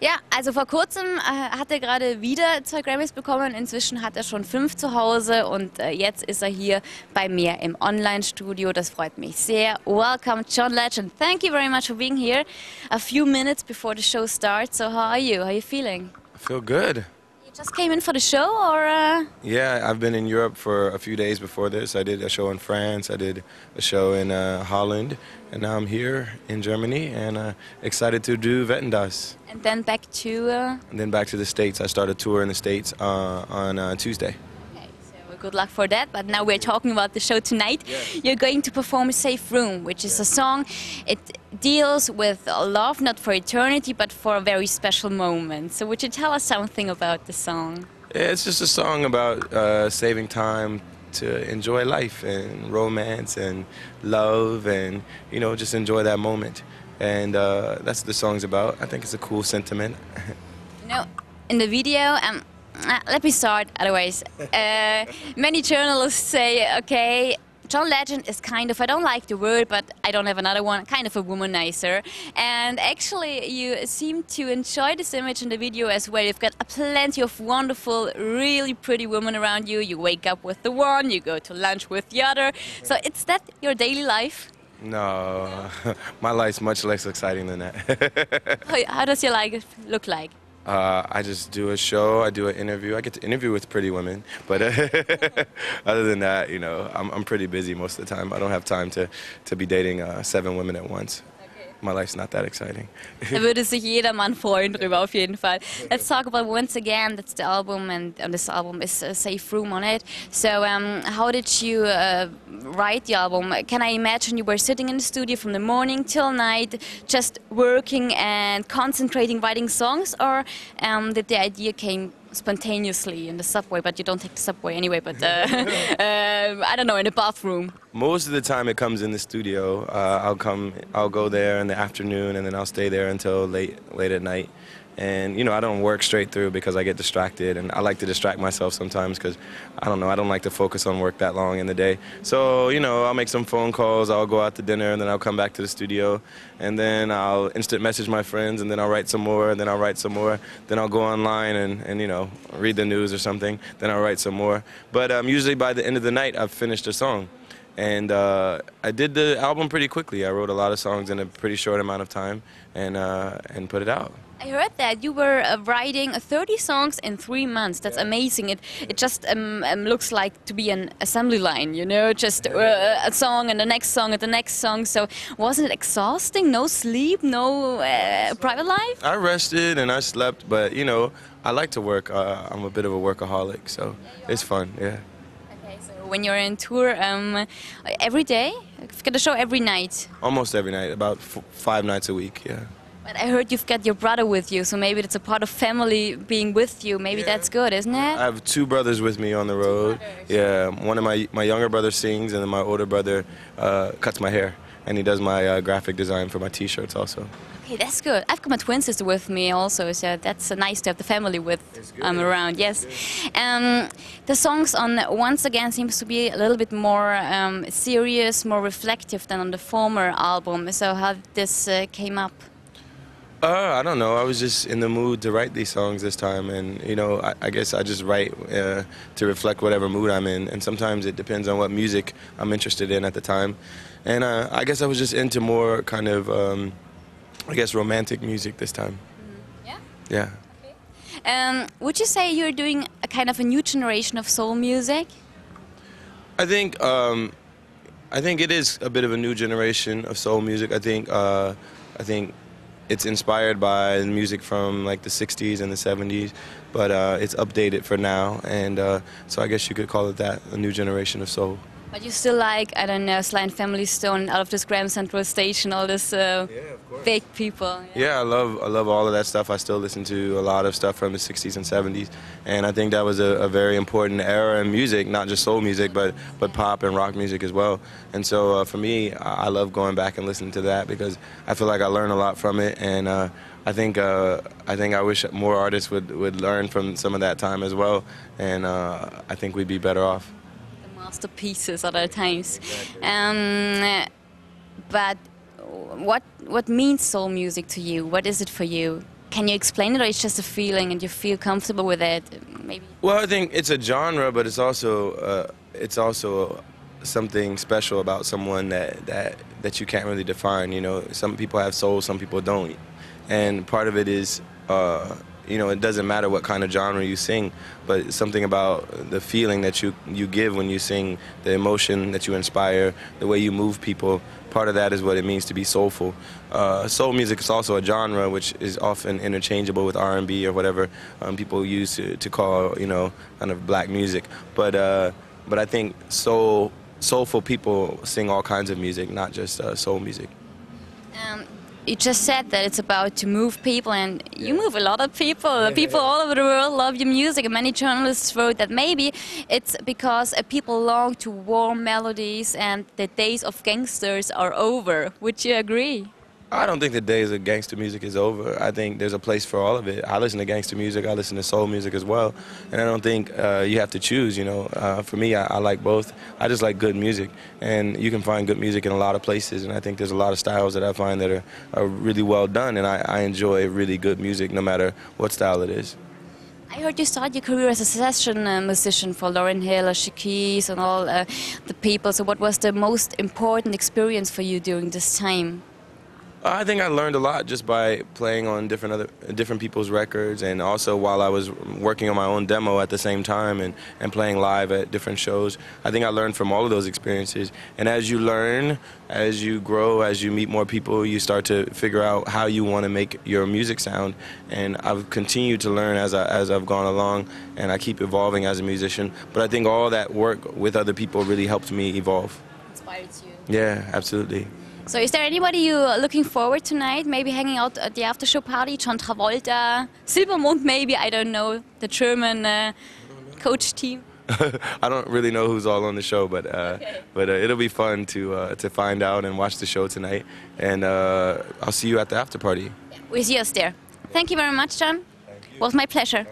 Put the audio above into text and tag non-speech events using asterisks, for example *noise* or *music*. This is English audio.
Ja, also vor kurzem äh, hat er gerade wieder zwei Grammys bekommen. Inzwischen hat er schon fünf zu Hause und äh, jetzt ist er hier bei mir im Online-Studio. Das freut mich sehr. Welcome, John Legend. Thank you very much for being here. A few minutes before the show starts. So how are you? How are you feeling? I feel good. Just came in for the show, or? Uh... Yeah, I've been in Europe for a few days before this. I did a show in France. I did a show in uh, Holland, and now I'm here in Germany and uh, excited to do Vettendas. And then back to. Uh... And then back to the States. I start a tour in the States uh, on uh, Tuesday. Good luck for that. But now we're talking about the show tonight. You're going to perform "Save Room," which is a song. It deals with love, not for eternity, but for a very special moment. So, would you tell us something about the song? Yeah, it's just a song about uh, saving time to enjoy life and romance and love and you know just enjoy that moment. And uh, that's what the song's about. I think it's a cool sentiment. *laughs* You know, in the video, um, let me start. Otherwise, *laughs* uh, many journalists say, okay. John Legend is kind of, I don't like the word, but I don't have another one, kind of a womanizer. And actually, you seem to enjoy this image in the video as well. You've got plenty of wonderful, really pretty women around you. You wake up with the one, you go to lunch with the other. So, it's that your daily life? No, *laughs* my life's much less exciting than that. *laughs* How, how does your life look like? Uh, I just do a show, I do an interview. I get to interview with pretty women, but *laughs* other than that, you know, I'm, I'm pretty busy most of the time. I don't have time to, to be dating uh, seven women at once. My life's not that exciting. Da würde sich jeder Mann freuen drüber, auf jeden Fall. Let's talk about once again. That's the album, and on this album is a Save Room on it. So, um, how did you uh, write the album? Can I imagine you were sitting in the studio from the morning till night, just working and concentrating, writing songs, or um, did the idea came spontaneously in the subway? But you don't take the subway anyway. But uh, *laughs* um, I don't know, in the bathroom. Most of the time, it comes in the studio. Uh, I'll come, I'll go there in the afternoon, and then I'll stay there until late, late at night. And you know, I don't work straight through because I get distracted, and I like to distract myself sometimes because I don't know, I don't like to focus on work that long in the day. So you know, I'll make some phone calls, I'll go out to dinner, and then I'll come back to the studio, and then I'll instant message my friends, and then I'll write some more, and then I'll write some more. Then I'll go online and, and you know, read the news or something. Then I'll write some more. But um, usually by the end of the night, I've finished a song. And uh, I did the album pretty quickly. I wrote a lot of songs in a pretty short amount of time, and uh, and put it out. I heard that you were uh, writing 30 songs in three months. That's amazing. It it just um, um, looks like to be an assembly line, you know, just uh, a song and the next song and the next song. So wasn't it exhausting? No sleep, no uh, private life. I rested and I slept, but you know, I like to work. Uh, I'm a bit of a workaholic, so it's fun. Yeah. When you're in tour, um, every day, you've got a show every night. Almost every night, about f- five nights a week. Yeah. But I heard you've got your brother with you, so maybe it's a part of family being with you. Maybe that's good, isn't it? I have two brothers with me on the road. Yeah, one of my my younger brother sings, and then my older brother uh, cuts my hair, and he does my uh, graphic design for my T-shirts also. Okay, that's good. I've got my twin sister with me also, so that's uh, nice to have the family with um, around. Yes, um, the songs on once again seems to be a little bit more um, serious, more reflective than on the former album. So how this uh, came up? Uh, I don't know. I was just in the mood to write these songs this time, and you know, I, I guess I just write uh, to reflect whatever mood I'm in. And sometimes it depends on what music I'm interested in at the time. And uh, I guess I was just into more kind of, um, I guess, romantic music this time. Yeah. Yeah. Um, would you say you're doing a kind of a new generation of soul music? I think um, I think it is a bit of a new generation of soul music. I think uh, I think it's inspired by music from like the 60s and the 70s, but uh, it's updated for now, and uh, so I guess you could call it that, a new generation of soul. But you still like, I don't know, Sly and Family Stone, out of this Graham Central Station, all this uh, big people. Yeah, I love I love all of that stuff. I still listen to a lot of stuff from the 60s and 70s, and I think that was a, a very important era in music, not just soul music, but but pop and rock music as well. And so uh, for me, I, I love going back and listening to that because I feel like I learn a lot from it, and uh, I think uh, I think I wish more artists would would learn from some of that time as well, and uh, I think we'd be better off. Masterpieces at other times. Um, but what what means soul music to you? What is it for you? Can you explain it, or it's just a feeling and you feel comfortable with it? Maybe. Well, I think it's a genre, but it's also uh, it's also something special about someone that, that that you can't really define. You know, some people have soul, some people don't, and part of it is. Uh, you know, it doesn't matter what kind of genre you sing, but something about the feeling that you you give when you sing, the emotion that you inspire, the way you move people. Part of that is what it means to be soulful. Uh, soul music is also a genre which is often interchangeable with R&B or whatever um, people use to, to call, you know, kind of black music. But uh, but I think soul soulful people sing all kinds of music, not just uh, soul music. Um, you just said that it's about to move people, and you move a lot of people. People all over the world love your music, and many journalists wrote that maybe it's because uh, people long to warm melodies and the days of gangsters are over. Would you agree? I don't think the days of gangster music is over. I think there's a place for all of it. I listen to gangster music, I listen to soul music as well, and I don't think uh, you have to choose. You know, uh, for me, I, I like both. I just like good music, and you can find good music in a lot of places. And I think there's a lot of styles that I find that are, are really well done, and I, I enjoy really good music no matter what style it is. I heard you start your career as a session uh, musician for Lauryn Hill, Keys, and all uh, the people. So, what was the most important experience for you during this time? I think I learned a lot just by playing on different other different people's records, and also while I was working on my own demo at the same time and, and playing live at different shows. I think I learned from all of those experiences. And as you learn, as you grow, as you meet more people, you start to figure out how you want to make your music sound. And I've continued to learn as I, as I've gone along, and I keep evolving as a musician. But I think all that work with other people really helped me evolve. Inspired you. Yeah, absolutely. So, is there anybody you are looking forward tonight? Maybe hanging out at the after show party? John Travolta, Silbermond, maybe I don't know. The German uh, coach team. *laughs* I don't really know who's all on the show, but uh, Okay. but uh, it'll be fun to uh, to find out and watch the show tonight. And uh, I'll see you at the after party. We see us there. Thank you very much, John. It Was my pleasure.